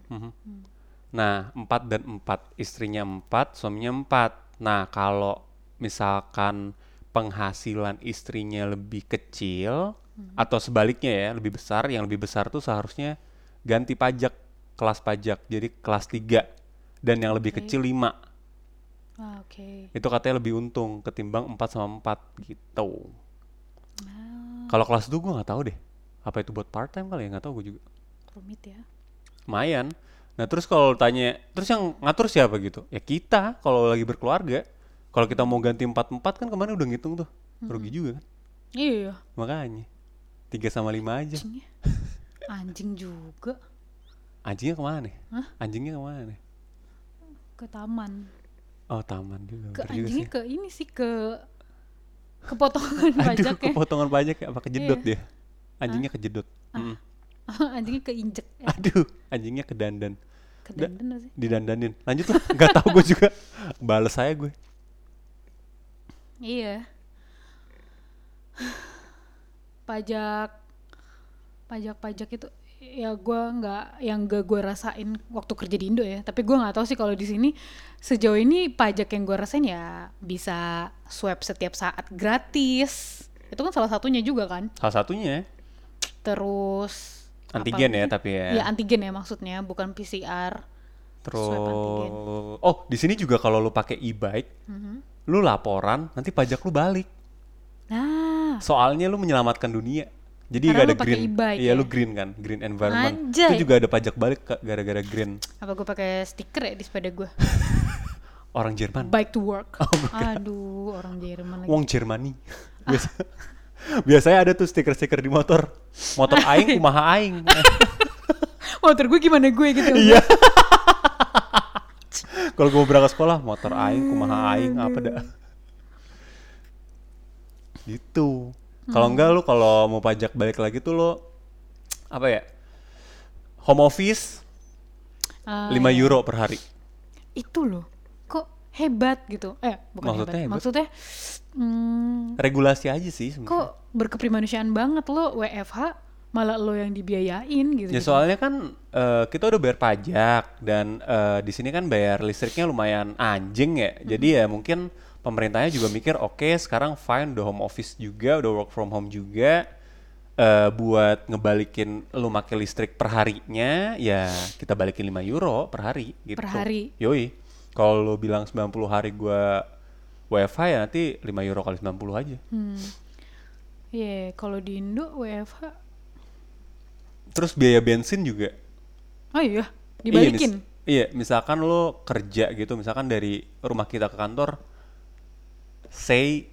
Nah, 4 dan 4. Istrinya 4, suaminya 4. Nah, kalau misalkan penghasilan istrinya lebih kecil atau sebaliknya ya, lebih besar, yang lebih besar tuh seharusnya ganti pajak, kelas pajak. Jadi kelas 3 dan yang lebih kecil 5. ah, oke Itu katanya lebih untung ketimbang 4 sama 4 gitu. Ah, Kalau kelas itu gue nggak tahu deh. Apa itu buat part time kali ya? Nggak tahu gue juga. rumit ya lumayan. Nah terus kalau tanya, terus yang ngatur siapa gitu? Ya kita kalau lagi berkeluarga. Kalau kita mau ganti empat empat kan kemarin udah ngitung tuh, rugi juga kan? iya Makanya tiga sama lima aja. anjing juga Anjingnya ke mana? Hah? Anjingnya ke mana? ke taman Oh taman juga. ke juga anjingnya sih. ke ini sih ke kepotongan (laughs) Aduh, pajaknya kepotongan pajak ya? Apa kejedot Iya. dia? Anjingnya kejedot. Mm. (laughs) anjingnya keinjek eh, (laughs) Aduh, anjingnya kedandan. ke dandan nggak sih Didandanin. Lanjut lah, nggak tahu gue juga. Bales saya gue. Iya. (sighs) Pajak pajak-pajak itu ya gua nggak yang gak gue rasain waktu kerja di Indo ya. Tapi gua nggak tahu sih kalau di sini sejauh ini pajak yang gue rasain ya bisa swab setiap saat gratis. Itu kan salah satunya juga kan? Salah satunya terus antigen ya, tapi ya. ya antigen ya maksudnya bukan PCR Terus, oh di sini juga kalau lu pakai e-bike, lu laporan, nanti pajak lu balik. nah. Soalnya lu menyelamatkan dunia. Jadi Karena gak ada green. e-bike Iya ya? lu green kan, green environment. Anjay. Itu juga ada pajak balik gara-gara green. apa gue pakai stiker ya di sepeda gue (laughs) Orang Jerman. bike to work aduh orang Jerman lagi Wong Jermani. Biasa, (laughs) biasanya ada tuh stiker-stiker di motor. Motor (laughs) aing kumaha aing. motor gue gimana gue gitu Iya. Kalau gue berangkat sekolah, motor aing kumaha aing apa dah. Gitu. Kalau enggak lu kalau mau pajak balik lagi tuh lo apa ya? Home office Ah, 5 iya. euro per hari. Itu loh. Kok hebat gitu. Eh, bukan Maksudnya hebat. hebat? Maksudnya hmm, Regulasi aja sih sebenarnya. kok berkeprimanusiaan banget lo WFH malah lo yang dibiayain gitu. Ya soalnya kan eh, kita udah bayar pajak dan eh, di sini kan bayar listriknya lumayan anjing ya. Jadi ya mungkin pemerintahnya juga mikir oke sekarang fine udah home office juga, udah work from home juga. eh, buat ngebalikin lu make listrik per harinya ya kita balikin 5 euro per hari gitu. Per hari. Yoi. Kalau lu bilang 90 hari gua WFH ya nanti 5 euro kali 90 aja. Hmm. Iya, kalau di Indo WFH Terus biaya bensin juga Oh iya, Iya, dibalikin. mis- Iya, misalkan lo kerja gitu, misalkan dari rumah kita ke kantor, say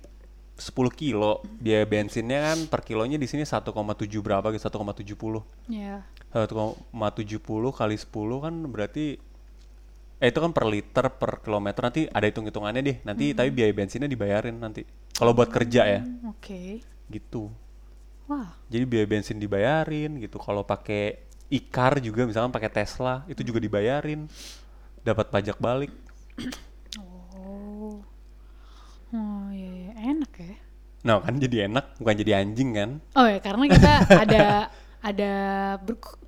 10 kilo, biaya bensinnya kan per kilonya di sini 1,7 berapa gitu, 1,70. Iya. 1,70 kali 10 kan berarti eh itu kan per liter per kilometer nanti ada hitung-hitungannya deh. Nanti tapi biaya bensinnya dibayarin nanti. Kalau buat kerja ya, Hmm, Oke. gitu. Wah, Jadi biaya bensin dibayarin gitu. Kalau pakai e-car juga misalkan pakai Tesla itu juga dibayarin. Dapat pajak balik. Oh. Oh, iya, iya. enak ya. Nah, kan jadi enak, bukan jadi anjing kan? Oh ya, karena kita ada (laughs) ada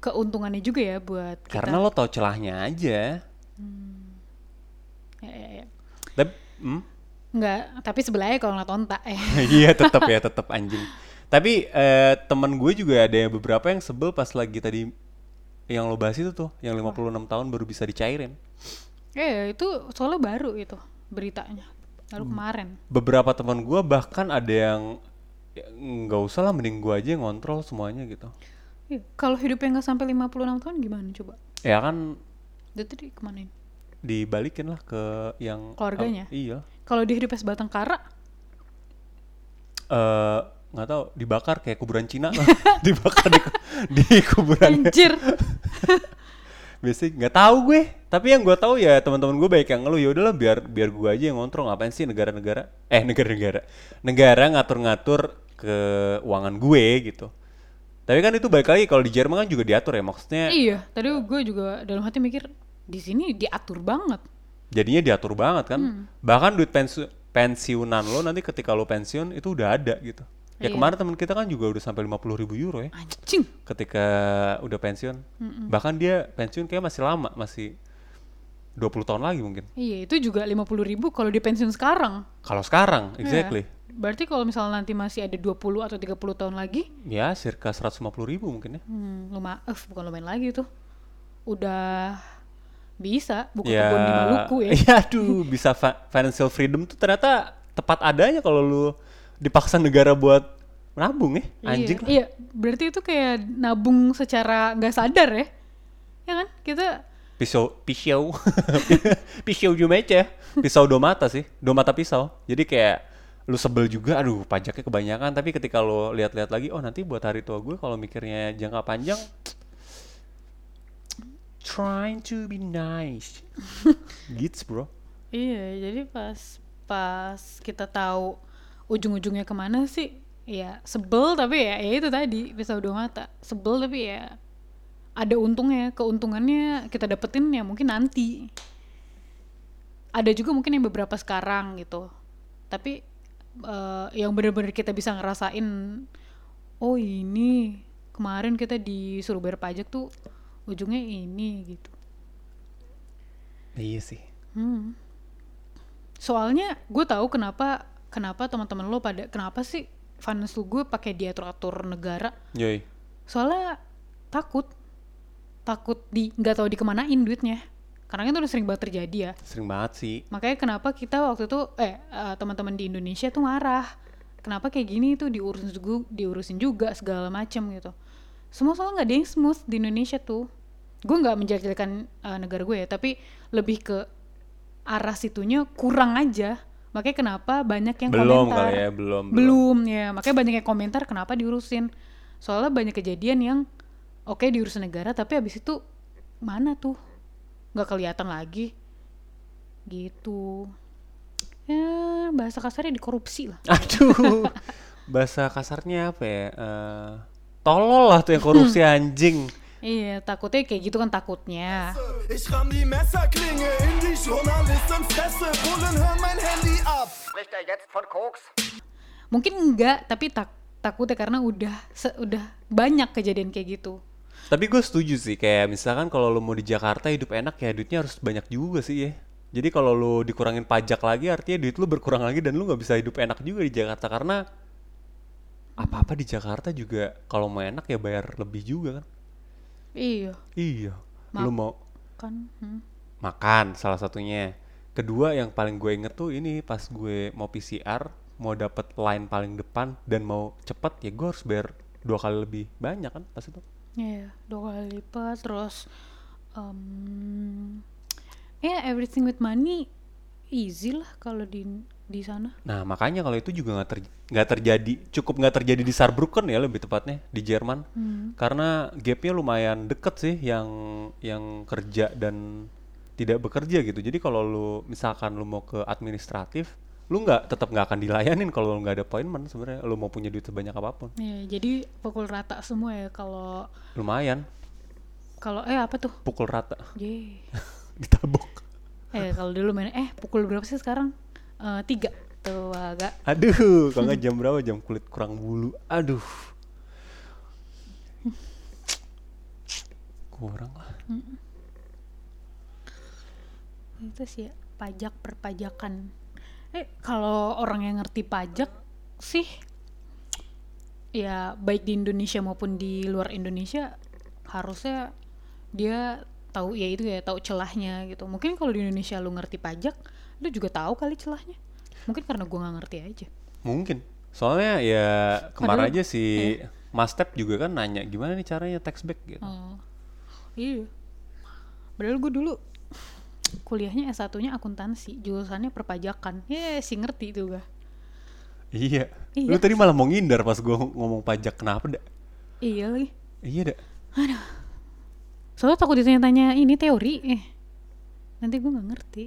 keuntungannya juga ya buat kita. Karena lo tau celahnya aja. Ya, ya, ya. Tapi hmm? Enggak, tapi sebelahnya kalau nggak onta eh. (laughs) iya tetap ya, (laughs) tetap anjing. Tapi eh, temen gue juga ada yang beberapa yang sebel pas lagi tadi yang lo bahas itu tuh, yang 56 tahun baru bisa dicairin. Ya, itu soalnya baru itu beritanya. Baru Hmm. kemarin. Beberapa teman gue bahkan ada yang ya, nggak usah lah mending gue aja yang ngontrol semuanya gitu. Iya, kalau hidupnya nggak sampai 56 tahun gimana coba? Ya kan Dia tadi kemanain? dibalikin lah ke yang Keluarganya? oh, iya Kalau dia hidupnya sebatang kara, eh nggak tahu dibakar kayak kuburan Cina lah (laughs) dibakar di, di kuburan anjir. (laughs) biasanya nggak tahu gue tapi yang gue tahu ya teman-teman gue baik yang ngeluh ya udahlah biar biar gue aja yang ngontrol ngapain sih negara-negara eh negara-negara negara ngatur-ngatur keuangan gue gitu tapi kan itu balik lagi kalau di Jerman kan juga diatur ya maksudnya iya, tadi gue juga dalam hati mikir di sini diatur banget. jadinya diatur banget kan Hmm. bahkan duit pensi- pensiunan lo nanti ketika lo pensiun itu udah ada gitu ya Iya. kemarin teman kita kan juga udah sampai 50 ribu euro ya Anjing. ketika udah pensiun bahkan dia pensiun kayak masih lama masih 20 tahun lagi mungkin Iya, itu juga 50 ribu kalau di pensiun sekarang. kalau sekarang Iya. exactly Berarti kalau misalnya nanti masih ada 20 atau 30 tahun lagi, ya circa 150 ribu mungkin ya hmm, lumayan, eh, bukan lumayan lagi tuh. Udah bisa buka ya kebun di Maluku ya. (laughs) ya aduh bisa fa- financial freedom tuh ternyata tepat adanya kalau lu dipaksa negara buat nabung ya anjing iya, lah iya, berarti itu kayak nabung secara nggak sadar ya. Ya kan? Kita pisau. Pisau. (laughs) Pisau jumeca pisau domata sih. Domata pisau. Jadi kayak lu sebel juga aduh pajaknya kebanyakan. Tapi ketika lu lihat-lihat lagi oh nanti buat hari tua gue kalau mikirnya jangka panjang trying to be nice. (laughs) Gitu bro. Iya, jadi pas pas kita tahu ujung-ujungnya ke mana sih, ya sebel tapi ya, ya itu tadi pisau dua mata, sebel tapi ya ada untungnya, keuntungannya kita dapetin ya mungkin nanti. Ada juga mungkin yang beberapa sekarang gitu, tapi eh, yang bener-bener kita bisa ngerasain, oh ini kemarin kita disuruh bayar pajak tuh ujungnya ini gitu. iya sih Hmm. Soalnya gue tahu kenapa kenapa teman-teman lo pada kenapa sih finance lu gue pakai diatur-atur negara. yoi Soalnya takut takut di nggak tahu dikemanain duitnya. Karena itu udah sering banget terjadi ya. sering banget sih Makanya kenapa kita waktu itu eh eh, teman-teman di Indonesia tuh marah. Kenapa kayak gini tuh diurusin juga, diurusin juga segala macem gitu. Semua soalnya nggak ada yang smooth di Indonesia tuh. Gue nggak menjelek-jelekan eh, negara gue ya, tapi lebih ke arah situnya kurang aja. Makanya kenapa banyak yang belum komentar. kali ya belum Belum ya, makanya banyak yang komentar kenapa diurusin. Soalnya banyak kejadian yang oke diurusin negara tapi habis itu mana tuh nggak kelihatan lagi gitu ya bahasa kasarnya dikorupsi lah (laughs) aduh bahasa kasarnya apa ya Eh, tolol lah tuh yang korupsi (laughs) anjing Iya, takutnya kayak gitu kan takutnya. Ich ramm die Messerklinge in die Journalistenfresse. Bullen hören mein Handy ab. Spricht er jetzt von Koks? Mungkin enggak, tapi tak takutnya karena udah se- udah banyak kejadian kayak gitu. Tapi gue setuju sih kayak misalkan kalau lu mau di Jakarta hidup enak ya duitnya harus banyak juga sih ya. Jadi kalau lu dikurangin pajak lagi artinya duit lu berkurang lagi dan lu nggak bisa hidup enak juga di Jakarta karena apa-apa di Jakarta juga kalau mau enak ya bayar lebih juga kan. Iya, Iya. Ma- Lu mau kan. hmm. makan salah satunya. Kedua yang paling gue inget tuh ini pas gue mau PCR mau dapet line paling depan dan mau cepet ya gue harus bayar dua kali lebih banyak kan pas itu. Iya, dua kali lipat terus em ya everything with money easy lah kalau di di sana. Nah makanya kalau itu juga nggak ter- terjadi cukup nggak terjadi di Saarbrücken ya lebih tepatnya di Jerman. Karena gapnya lumayan deket sih yang yang kerja dan tidak bekerja gitu. Jadi kalau lu misalkan lu mau ke administratif lu nggak tetap nggak akan dilayanin kalau lu nggak ada appointment sebenarnya. Lu mau punya duit sebanyak apa pun. Iya, jadi pukul rata semua ya kalau lumayan. Kalau eh apa tuh? pukul rata. Ye. (laughs) ditabok. Eh kalau dulu main eh pukul berapa sih sekarang? Eh, tiga. Tuh agak. Aduh kalau nggak jam berapa? Jam kulit kurang bulu. Aduh. Kurang lah. Itu sih ya, pajak perpajakan. Eh kalau orang yang ngerti pajak sih ya baik di Indonesia maupun di luar Indonesia harusnya dia tahu ya itu ya tahu celahnya gitu. Mungkin kalau di Indonesia lu ngerti pajak, lu juga tahu kali celahnya. Mungkin karena gua nggak ngerti aja. Mungkin. Soalnya ya kemarin Padahal- aja si Mas Tep juga kan nanya gimana nih caranya tax back gitu. Oh, iya. Padahal gue dulu kuliahnya S1-nya akuntansi, jurusannya perpajakan. Ya, sih ngerti itu gue. Iya. Iya. Lu tadi malah mau ngindar pas gua ngomong pajak kenapa dak? Iya lagi. Iya dak. Soalnya takut ditanya-tanya ini teori. Eh, nanti gue nggak ngerti.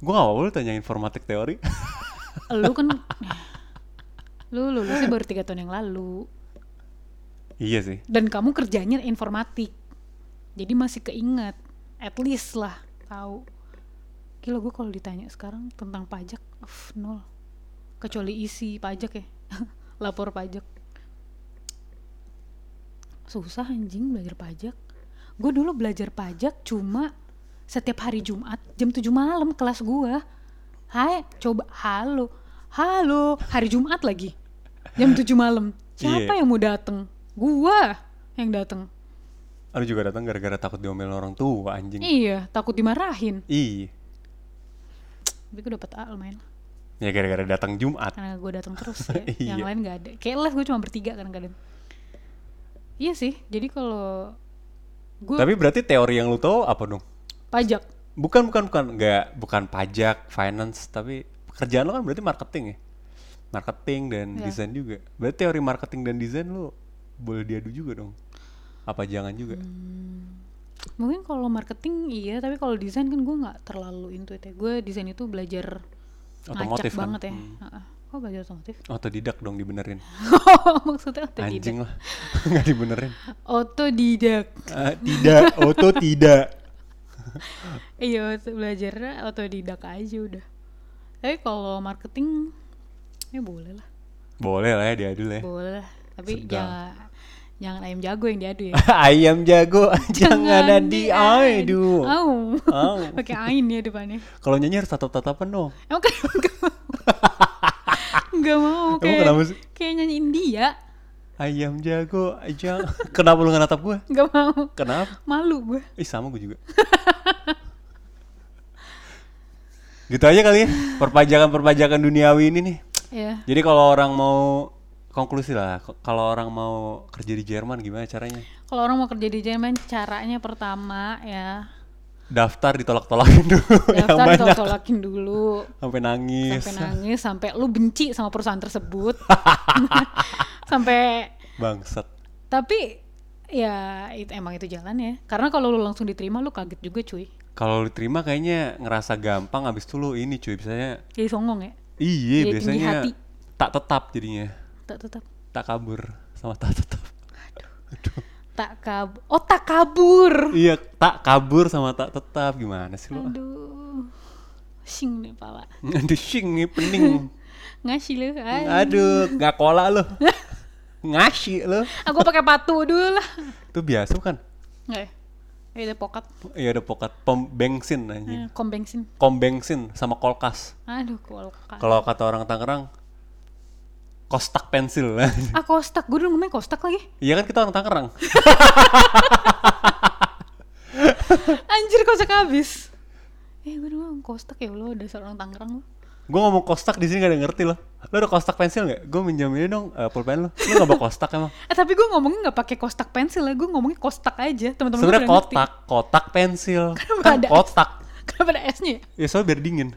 Gua gak mau lu tanya informatik teori. (laughs) Lu kan, lu lulusnya baru tiga tahun yang lalu. iya sih. Dan kamu kerjanya informatik. Jadi masih keinget. At least lah, tahu. Gila gue kalau ditanya sekarang tentang pajak, uff, nol. Kecuali isi pajak ya, (laughs) lapor pajak. Susah anjing belajar pajak. Gue dulu belajar pajak cuma setiap hari Jumat jam 7 malam kelas gua. Hai, coba halo. Halo, hari Jumat lagi. Jam 7 malam. Siapa Iya. yang mau dateng? Gua yang dateng. Lu juga datang gara-gara takut diomelin orang tua anjing. Iya, takut dimarahin. Iya. Tapi gue dapet A lumayan. Ya gara-gara datang Jumat. Karena gue datang terus ya. (laughs) Yang Iya. lain gak ada. Kayak les gue cuma bertiga kadang-kadang. Iya sih, jadi kalau gue Tapi berarti teori yang lu tahu apa dong? pajak. Bukan bukan bukan nggak bukan pajak, finance, tapi pekerjaan lo kan berarti marketing ya. Marketing dan Iya. desain juga. Berarti teori marketing dan desain lu boleh diadu juga dong. Apa jangan juga? Hmm. Mungkin kalau marketing iya, tapi kalau desain kan gue nggak terlalu into it ya. Gue desain itu belajar Otomotif kan? banget ya. Hmm. Kok belajar otomotif? Otodidak dong dibenerin. (laughs) Maksudnya otodidak. Anjing lah. (laughs) Nggak dibenerin. Otodidak. Ah, tidak, oto tidak. (laughs) Iya, belajar otodidak aja udah. Tapi kalau marketing ya boleh lah. Boleh lah ya diadu lah ya. Boleh lah. Tapi Sedang. jangan jangan ayam jago yang diadu ya. (laughs) Ayam jago (laughs) jangan ada diadu. Au. Au. (laughs) Pakai ain ya depannya. Kalau nyanyi harus tatap-tatapan dong. Emang kenapa gak mau? Gak mau Emang kayak, kenapa sih? kayak nyanyi India. Ayam jago aja. Kenapa lu nggak natap gue? Gak mau. Kenapa? Malu gue. Ih sama gue juga. gitu aja kali ya perpajakan-perpajakan duniawi ini nih. Ya. Jadi kalau orang mau konklusi lah, kalau orang mau kerja di Jerman gimana caranya? Kalau orang mau kerja di Jerman caranya pertama ya Daftar ditolak-tolakin dulu (laughs) daftar banyak tolak-tolakin dulu sampai nangis. sampai nangis sampai lu benci sama perusahaan tersebut (laughs) (laughs) sampai Bangsat. tapi ya itu emang itu jalan ya karena kalau lu langsung diterima lu kaget juga cuy Kalau diterima kayaknya ngerasa gampang habis itu lu ini cuy biasanya jadi songong ya iya tinggi biasanya hati. tak tetap jadinya. Tak tetap Tak kabur sama tak tetap. Aduh. tak kabur. Oh tak kabur. Iya, tak kabur sama tak tetap gimana sih lu? Aduh. Sing nih pala. (laughs) Aduh, shing nih pening. (laughs) Ngasih lu. Aduh. Nggak kola lu. (laughs) Ngasih lu. Aku pakai patu dulu lah. Itu biasa kan? Nggak ya? Eh, ada pokat. Iya ada pokat pom bensin Eh, anjing. kom bensin. Kom bensin sama kolkas. Aduh, kolkas. Kalau kata orang Tangerang kostak pensil. (laughs) Ah, kostak. Gue dulu ngomongnya kostak lagi. Iya kan kita orang Tangerang. (laughs) Anjir, kostak habis. Eh, gue dulu ngomong kostak ya lo udah seorang Tangerang lo. gue ngomong kostak di sini gak ada yang ngerti loh. Lo ada kostak pensil nggak? Gue minjem ini dong uh, pulpen lo. Lo nggak bawa kostak emang? (laughs) Eh, tapi gue ngomongnya nggak pakai kostak pensil ya. Gue ngomongnya kostak aja. Teman-teman Sebenarnya udah ngerti. kotak, kotak pensil. Kenapa Kan ada kotak. Kenapa ada S-nya ya? Ya soalnya biar dingin.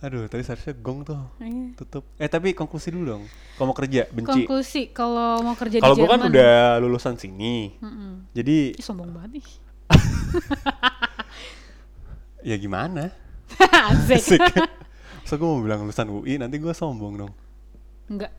Aduh, tadi seharusnya gong tuh. Iya. Tutup. Eh tapi konklusi dulu dong. Kalau mau kerja benci. Konklusi, kalau mau kerja di Kalau gue kan Jerman- udah lulusan sini. Mm-mm. Jadi Ih, sombong banget nih. (laughs) ya gimana? (laughs) Asik. So gue mau bilang lulusan UI nanti gue sombong dong. Enggak.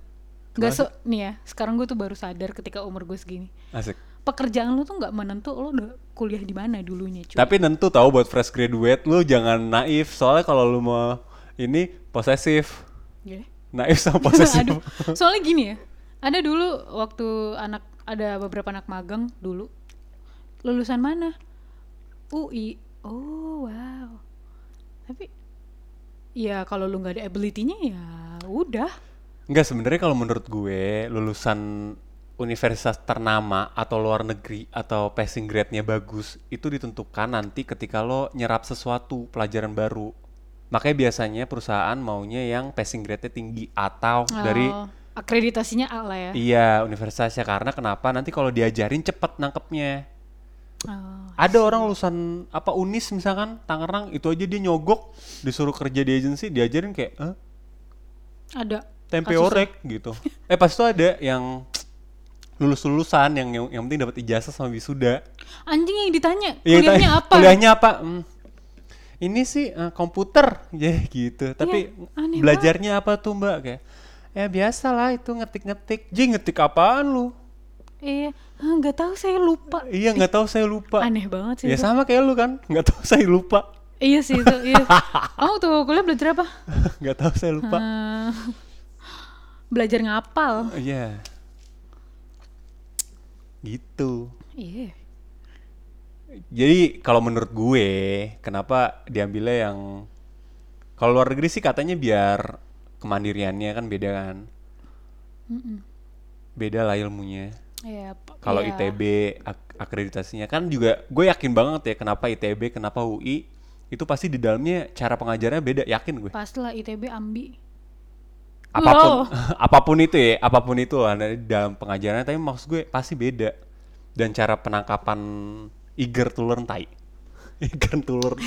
Enggak so, nih ya, sekarang gue tuh baru sadar ketika umur gue segini. Asik. Pekerjaan lu tuh nggak menentu lo udah kuliah di mana dulunya, cuy. Tapi tentu tahu buat fresh graduate lu jangan naif. Soalnya kalau lu mau ini posesif. Iya. Naif sama posesif. (laughs) Aduh, soalnya gini ya. Ada dulu waktu anak ada beberapa anak magang dulu. Lulusan mana? UI. Oh, wow. Tapi ya kalau lu nggak ada ability-nya ya udah. Enggak sebenarnya kalau menurut gue lulusan universitas ternama atau luar negeri atau passing grade-nya bagus itu ditentukan nanti ketika lo nyerap sesuatu pelajaran baru. Makanya biasanya perusahaan maunya yang passing grade-nya tinggi atau dari Oh, akreditasinya A lah ya. iya universitasnya karena kenapa nanti kalau diajarin cepet nangkepnya. Oh, Ada orang lulusan apa Unis misalkan Tangerang itu aja dia nyogok disuruh kerja di agensi diajarin kayak "Hah? ada tempe kasusnya. orek gitu. (laughs) Eh pas itu ada yang lulus-lulusan yang yang, yang penting dapat ijazah sama wisuda. Anjing yang ditanya Iya, kuliahnya apa? Kuliahnya apa? Hmm, ini sih eh, komputer, (laughs) ya gitu. Tapi Iya, aneh belajarnya apa tuh mbak? Kayak ya biasa lah itu ngetik-ngetik. Ji ngetik apaan lu? Iya, nggak tahu saya lupa. Iya nggak tahu saya lupa. Aneh banget sih. Ya itu. sama kayak lu kan, nggak tahu (laughs) saya lupa. Iya sih itu. Iya. (laughs) Kamu tuh kuliah belajar apa? nggak tahu saya lupa. Eh, belajar ngapal. Iya. Gitu. Iya. Jadi kalau menurut gue, kenapa diambilnya yang kalau luar negeri sih katanya biar kemandiriannya kan beda kan, beda lah ilmunya. P- Kalau iya. ITB ak- akreditasinya kan juga gue yakin banget ya kenapa ITB, kenapa UI itu pasti di dalamnya cara pengajarnya beda, yakin gue. Pastilah ITB ambi. Apa pun (laughs) apa pun itu ya, apa pun itu lah di dalam pengajarannya tapi maksud gue pasti beda. Dan cara penangkapan eager to learn tai. (laughs) eager to learn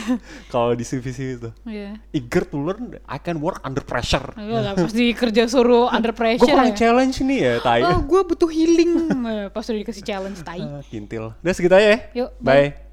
kalau di CV itu. Iya. Eager to learn, I can work under pressure. Iya lah, pasti kerja suruh under Gue pressure. kurang ya. challenge nih ya, tai. Oh, gue butuh healing. Eh, Pas udah dikasih challenge tai. Ah, Kintil. Udah segitu aja ya. Yuk, Bye.